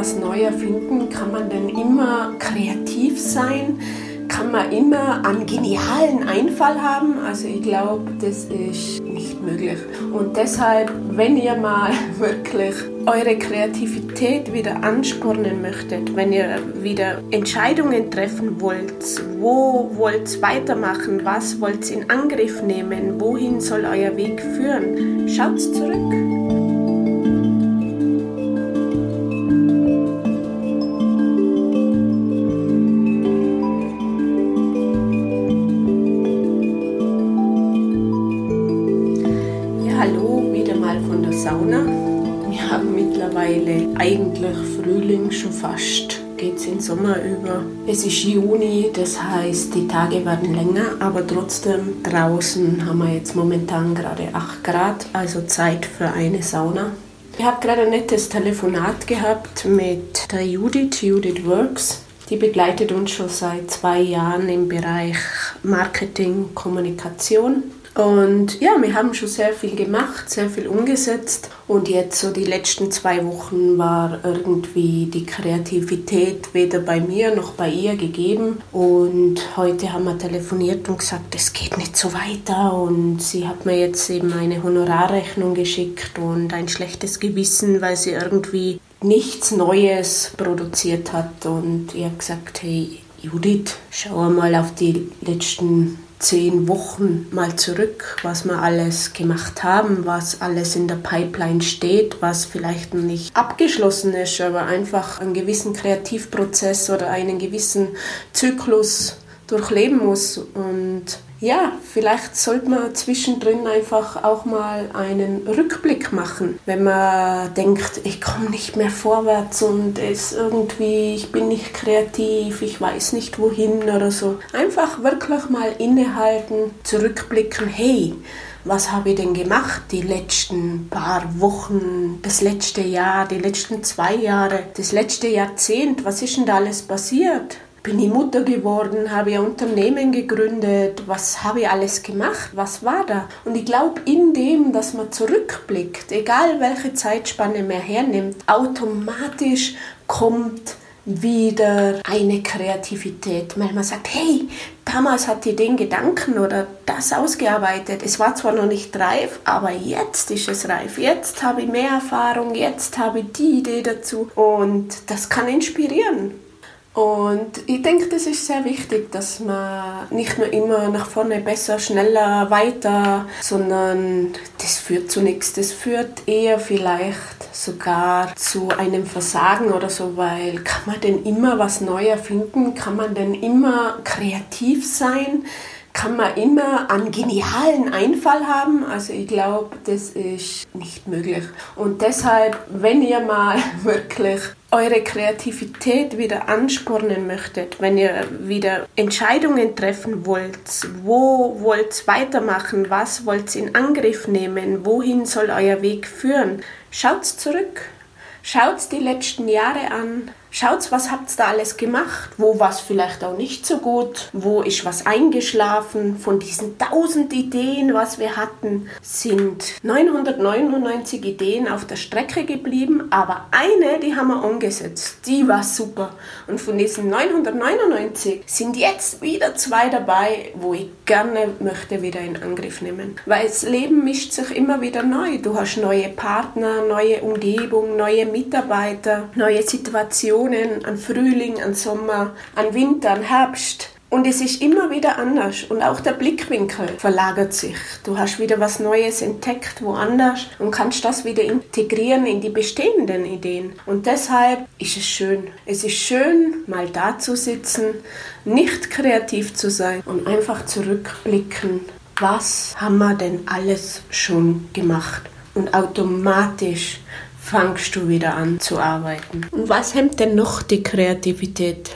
was neu erfinden? Kann man denn immer kreativ sein? Kann man immer einen genialen Einfall haben? Also ich glaube, das ist nicht möglich. Und deshalb, wenn ihr mal wirklich eure Kreativität wieder anspornen möchtet, wenn ihr wieder Entscheidungen treffen wollt, wo wollt ihr weitermachen, was wollt ihr in Angriff nehmen, wohin soll euer Weg führen, schaut zurück. Eigentlich Frühling schon fast geht es in Sommer über. Es ist Juni, das heißt, die Tage werden länger, aber trotzdem draußen haben wir jetzt momentan gerade 8 Grad, also Zeit für eine Sauna. Ich habe gerade ein nettes Telefonat gehabt mit der Judith, Judith Works. Die begleitet uns schon seit zwei Jahren im Bereich Marketing, Kommunikation. Und ja, wir haben schon sehr viel gemacht, sehr viel umgesetzt. Und jetzt so die letzten zwei Wochen war irgendwie die Kreativität weder bei mir noch bei ihr gegeben. Und heute haben wir telefoniert und gesagt, es geht nicht so weiter. Und sie hat mir jetzt eben eine Honorarrechnung geschickt und ein schlechtes Gewissen, weil sie irgendwie nichts Neues produziert hat. Und ich habe gesagt, hey Judith, schau mal auf die letzten zehn Wochen mal zurück, was wir alles gemacht haben, was alles in der Pipeline steht, was vielleicht nicht abgeschlossen ist, aber einfach einen gewissen Kreativprozess oder einen gewissen Zyklus durchleben muss. Und ja, vielleicht sollte man zwischendrin einfach auch mal einen Rückblick machen, wenn man denkt, ich komme nicht mehr vorwärts und es irgendwie, ich bin nicht kreativ, ich weiß nicht wohin oder so. Einfach wirklich mal innehalten, zurückblicken, hey, was habe ich denn gemacht die letzten paar Wochen, das letzte Jahr, die letzten zwei Jahre, das letzte Jahrzehnt, was ist denn da alles passiert? Bin ich Mutter geworden, habe ein Unternehmen gegründet, was habe ich alles gemacht, was war da? Und ich glaube, in dem, dass man zurückblickt, egal welche Zeitspanne man hernimmt, automatisch kommt wieder eine Kreativität, weil man sagt, hey, damals hatte ich den Gedanken oder das ausgearbeitet. Es war zwar noch nicht reif, aber jetzt ist es reif. Jetzt habe ich mehr Erfahrung, jetzt habe ich die Idee dazu und das kann inspirieren. Und ich denke, das ist sehr wichtig, dass man nicht nur immer nach vorne besser, schneller, weiter, sondern das führt zu nichts. Das führt eher vielleicht sogar zu einem Versagen oder so, weil kann man denn immer was Neues erfinden? Kann man denn immer kreativ sein? Kann man immer einen genialen Einfall haben. Also ich glaube, das ist nicht möglich. Und deshalb, wenn ihr mal wirklich eure Kreativität wieder anspornen möchtet, wenn ihr wieder Entscheidungen treffen wollt, wo wollt ihr weitermachen, was wollt ihr in Angriff nehmen, wohin soll euer Weg führen, schaut zurück. Schaut die letzten Jahre an, Schaut, was habt ihr da alles gemacht? Wo war es vielleicht auch nicht so gut? Wo ist was eingeschlafen? Von diesen tausend Ideen, was wir hatten, sind 999 Ideen auf der Strecke geblieben, aber eine, die haben wir umgesetzt. Die war super. Und von diesen 999 sind jetzt wieder zwei dabei, wo ich gerne möchte wieder in Angriff nehmen. Weil das Leben mischt sich immer wieder neu. Du hast neue Partner, neue Umgebung, neue Mitarbeiter, neue Situationen Estationen, an Frühling, an Sommer, an Winter, an Herbst. Und es ist immer wieder anders und auch der Blickwinkel verlagert sich. Du hast wieder was Neues entdeckt, woanders und kannst das wieder integrieren in die bestehenden Ideen. Und deshalb ist es schön. Es ist schön, mal da zu sitzen, nicht kreativ zu sein und einfach zurückblicken. Was haben wir denn alles schon gemacht? Und automatisch fangst du wieder an zu arbeiten. Und was hemmt denn noch die Kreativität?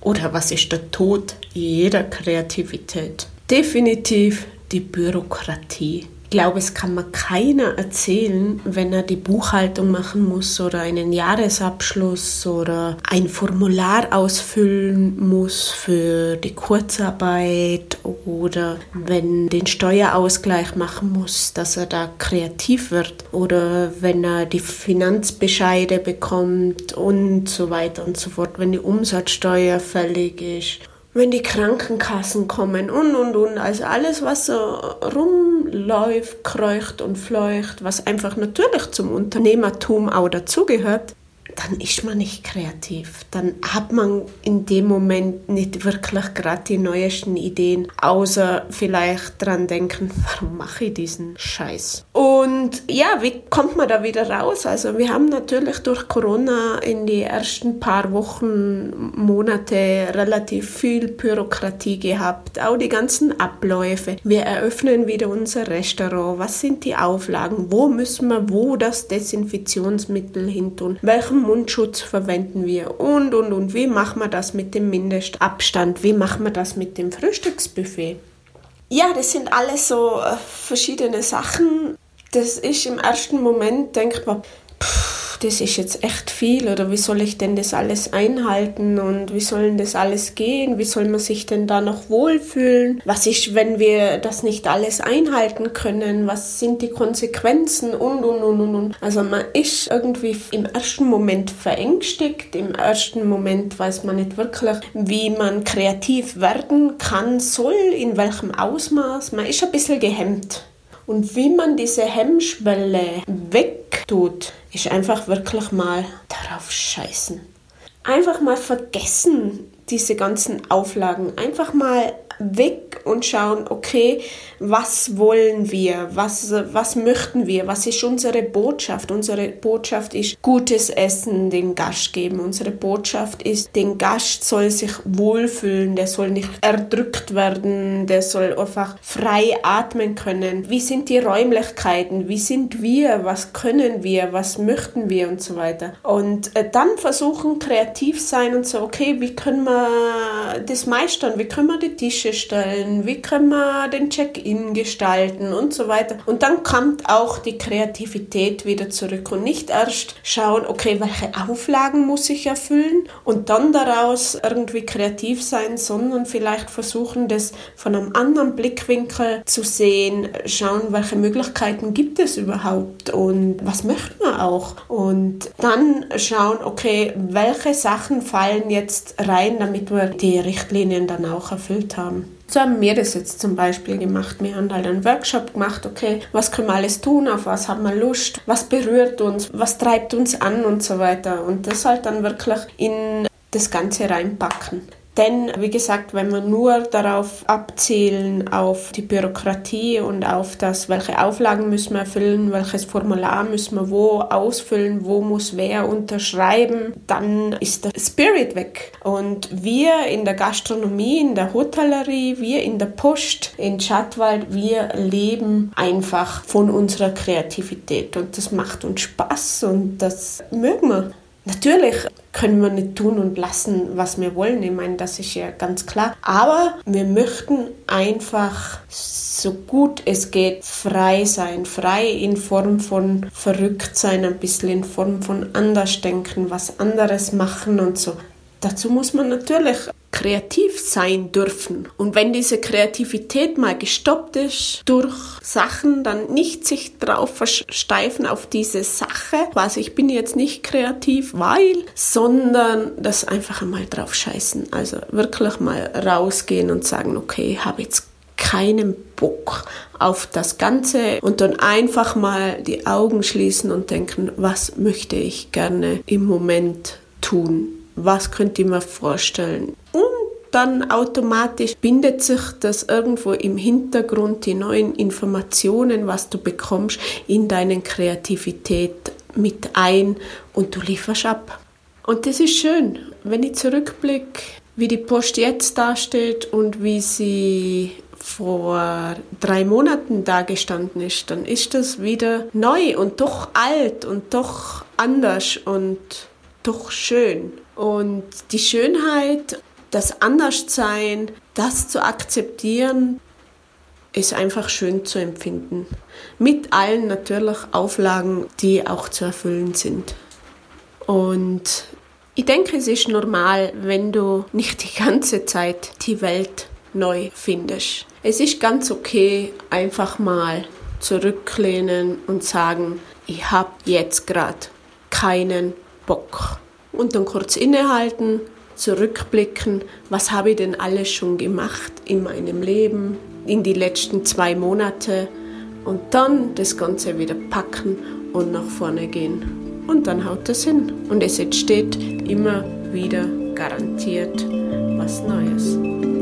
Oder was ist der Tod jeder Kreativität? Definitiv die Bürokratie. Glaube, es kann mir keiner erzählen, wenn er die Buchhaltung machen muss oder einen Jahresabschluss oder ein Formular ausfüllen muss für die Kurzarbeit oder wenn den Steuerausgleich machen muss, dass er da kreativ wird oder wenn er die Finanzbescheide bekommt und so weiter und so fort, wenn die Umsatzsteuer fällig ist wenn die Krankenkassen kommen und und und. Also alles, was so rumläuft, kreucht und fleucht, was einfach natürlich zum Unternehmertum auch dazugehört, dann ist man nicht kreativ. Dann hat man in dem Moment nicht wirklich gerade die neuesten Ideen, außer vielleicht dran denken, warum mache ich diesen Scheiß? Und ja, wie kommt man da wieder raus? Also wir haben natürlich durch Corona in die ersten paar Wochen, Monate relativ viel Bürokratie gehabt, auch die ganzen Abläufe. Wir eröffnen wieder unser Restaurant. Was sind die Auflagen? Wo müssen wir wo das Desinfektionsmittel hin tun? Welchen Mundschutz verwenden wir und, und, und. Wie machen wir das mit dem Mindestabstand? Wie machen wir das mit dem Frühstücksbuffet? Ja, das sind alles so äh, verschiedene Sachen. Das ist im ersten Moment denkbar, pff, das ist jetzt echt viel oder wie soll ich denn das alles einhalten und wie soll denn das alles gehen? Wie soll man sich denn da noch wohlfühlen? Was ist, wenn wir das nicht alles einhalten können? Was sind die Konsequenzen und und und und und. Also man ist irgendwie im ersten Moment verängstigt, im ersten Moment weiß man nicht wirklich, wie man kreativ werden kann, soll, in welchem Ausmaß. Man ist ein bisschen gehemmt. Und wie man diese Hemmschwelle wegtut, ist einfach wirklich mal darauf scheißen. Einfach mal vergessen, diese ganzen Auflagen. Einfach mal weg und schauen, okay, was wollen wir, was, was möchten wir, was ist unsere Botschaft. Unsere Botschaft ist gutes Essen den Gast geben. Unsere Botschaft ist, den Gast soll sich wohlfühlen, der soll nicht erdrückt werden, der soll einfach frei atmen können. Wie sind die Räumlichkeiten? Wie sind wir? Was können wir? Was möchten wir und so weiter. Und äh, dann versuchen, kreativ sein und so, okay, wie können wir das meistern? Wie können wir die Tische stellen? Wie können wir den Check-in gestalten und so weiter? Und dann kommt auch die Kreativität wieder zurück und nicht erst schauen, okay, welche Auflagen muss ich erfüllen und dann daraus irgendwie kreativ sein, sondern vielleicht versuchen, das von einem anderen Blickwinkel zu sehen, schauen, welche Möglichkeiten gibt es überhaupt und was möchte man auch und dann schauen, okay, welche Sachen fallen jetzt rein, damit wir die Richtlinien dann auch erfüllt haben. So haben wir das jetzt zum Beispiel gemacht. Wir haben halt einen Workshop gemacht, okay, was können wir alles tun, auf was haben wir Lust, was berührt uns, was treibt uns an und so weiter. Und das halt dann wirklich in das Ganze reinpacken. Denn, wie gesagt, wenn wir nur darauf abzielen, auf die Bürokratie und auf das, welche Auflagen müssen wir erfüllen, welches Formular müssen wir wo ausfüllen, wo muss wer unterschreiben, dann ist der Spirit weg. Und wir in der Gastronomie, in der Hotellerie, wir in der Post, in Schattwald, wir leben einfach von unserer Kreativität und das macht uns Spaß und das mögen wir. Natürlich können wir nicht tun und lassen, was wir wollen. Ich meine, das ist ja ganz klar. Aber wir möchten einfach so gut es geht frei sein. Frei in Form von verrückt sein, ein bisschen in Form von anders denken, was anderes machen und so. Dazu muss man natürlich kreativ sein dürfen. Und wenn diese Kreativität mal gestoppt ist durch Sachen, dann nicht sich drauf versteifen auf diese Sache, quasi ich bin jetzt nicht kreativ, weil, sondern das einfach einmal drauf scheißen. Also wirklich mal rausgehen und sagen, okay, habe jetzt keinen Bock auf das Ganze und dann einfach mal die Augen schließen und denken, was möchte ich gerne im Moment tun? Was könnt ihr mir vorstellen? Und dann automatisch bindet sich das irgendwo im Hintergrund, die neuen Informationen, was du bekommst, in deine Kreativität mit ein und du lieferst ab. Und das ist schön, wenn ich zurückblicke, wie die Post jetzt dasteht und wie sie vor drei Monaten dagestanden ist, dann ist das wieder neu und doch alt und doch anders und doch schön. Und die Schönheit, das Anderssein, das zu akzeptieren, es einfach schön zu empfinden. Mit allen natürlich Auflagen, die auch zu erfüllen sind. Und ich denke, es ist normal, wenn du nicht die ganze Zeit die Welt neu findest. Es ist ganz okay, einfach mal zurücklehnen und sagen, ich habe jetzt gerade keinen Bock. Und dann kurz innehalten, zurückblicken, was habe ich denn alles schon gemacht in meinem Leben, in die letzten zwei Monate und dann das Ganze wieder packen und nach vorne gehen. Und dann haut das hin. Und es entsteht immer wieder garantiert was Neues.